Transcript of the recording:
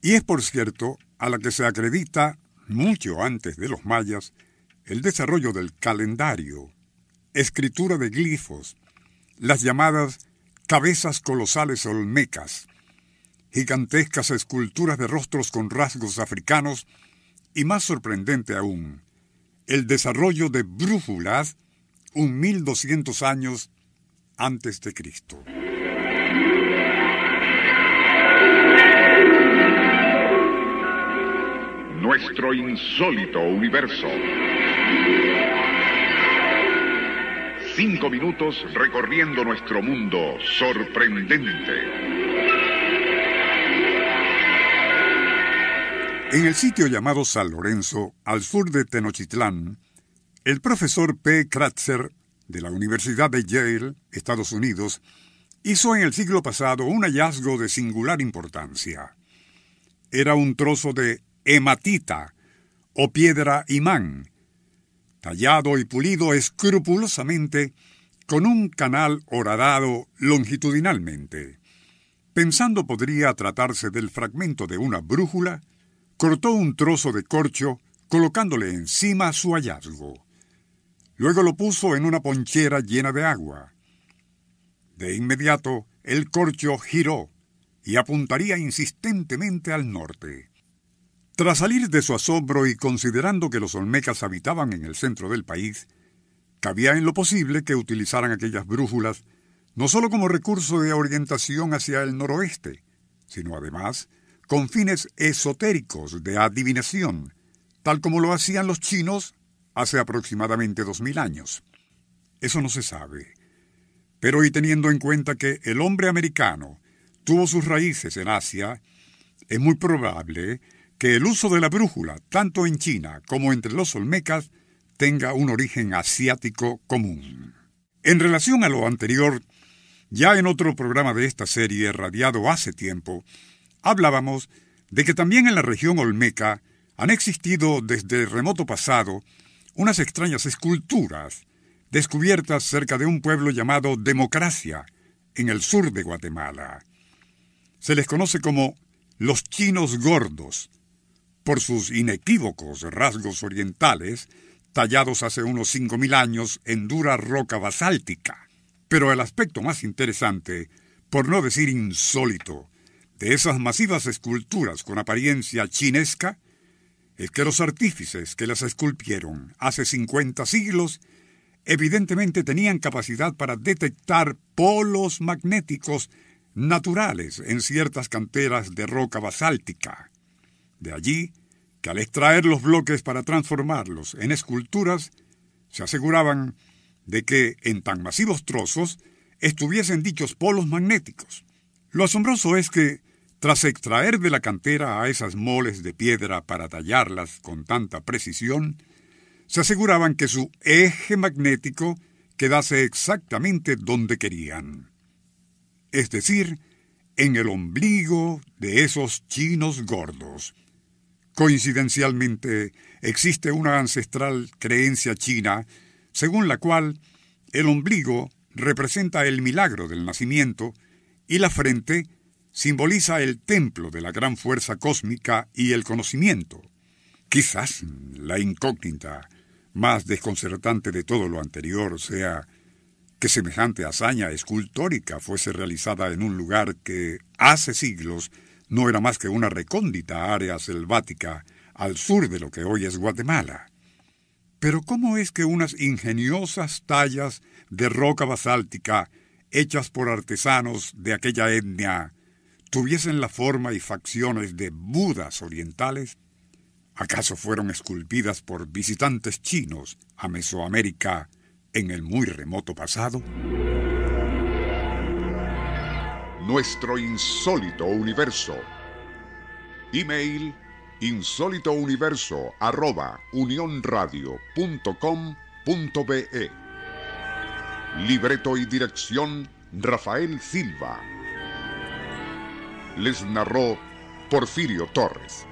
Y es, por cierto, a la que se acredita, mucho antes de los mayas, el desarrollo del calendario, escritura de glifos, las llamadas cabezas colosales olmecas, gigantescas esculturas de rostros con rasgos africanos y más sorprendente aún, el desarrollo de brújulas un 1200 años antes de Cristo. Nuestro insólito universo. Cinco minutos recorriendo nuestro mundo sorprendente. En el sitio llamado San Lorenzo, al sur de Tenochtitlán, el profesor P. Kratzer, de la Universidad de Yale, Estados Unidos, hizo en el siglo pasado un hallazgo de singular importancia. Era un trozo de hematita o piedra imán, tallado y pulido escrupulosamente con un canal horadado longitudinalmente. Pensando podría tratarse del fragmento de una brújula, cortó un trozo de corcho colocándole encima su hallazgo. Luego lo puso en una ponchera llena de agua. De inmediato el corcho giró y apuntaría insistentemente al norte. Tras salir de su asombro y considerando que los olmecas habitaban en el centro del país, cabía en lo posible que utilizaran aquellas brújulas no sólo como recurso de orientación hacia el noroeste, sino además con fines esotéricos de adivinación, tal como lo hacían los chinos hace aproximadamente dos mil años. Eso no se sabe. Pero y teniendo en cuenta que el hombre americano tuvo sus raíces en Asia, es muy probable que el uso de la brújula, tanto en China como entre los olmecas, tenga un origen asiático común. En relación a lo anterior, ya en otro programa de esta serie, radiado hace tiempo, hablábamos de que también en la región olmeca han existido desde remoto pasado unas extrañas esculturas descubiertas cerca de un pueblo llamado Democracia, en el sur de Guatemala. Se les conoce como los chinos gordos, por sus inequívocos rasgos orientales, tallados hace unos cinco mil años en dura roca basáltica. Pero el aspecto más interesante, por no decir insólito, de esas masivas esculturas con apariencia chinesca, es que los artífices que las esculpieron hace 50 siglos evidentemente tenían capacidad para detectar polos magnéticos naturales en ciertas canteras de roca basáltica. De allí que al extraer los bloques para transformarlos en esculturas, se aseguraban de que en tan masivos trozos estuviesen dichos polos magnéticos. Lo asombroso es que, tras extraer de la cantera a esas moles de piedra para tallarlas con tanta precisión, se aseguraban que su eje magnético quedase exactamente donde querían. Es decir, en el ombligo de esos chinos gordos. Coincidencialmente, existe una ancestral creencia china según la cual el ombligo representa el milagro del nacimiento y la frente simboliza el templo de la gran fuerza cósmica y el conocimiento. Quizás la incógnita más desconcertante de todo lo anterior sea que semejante hazaña escultórica fuese realizada en un lugar que hace siglos no era más que una recóndita área selvática al sur de lo que hoy es Guatemala. Pero ¿cómo es que unas ingeniosas tallas de roca basáltica hechas por artesanos de aquella etnia tuviesen la forma y facciones de budas orientales? ¿Acaso fueron esculpidas por visitantes chinos a Mesoamérica en el muy remoto pasado? Nuestro insólito universo. Email insólitouniverso arroba Libreto y dirección Rafael Silva. Les narró Porfirio Torres.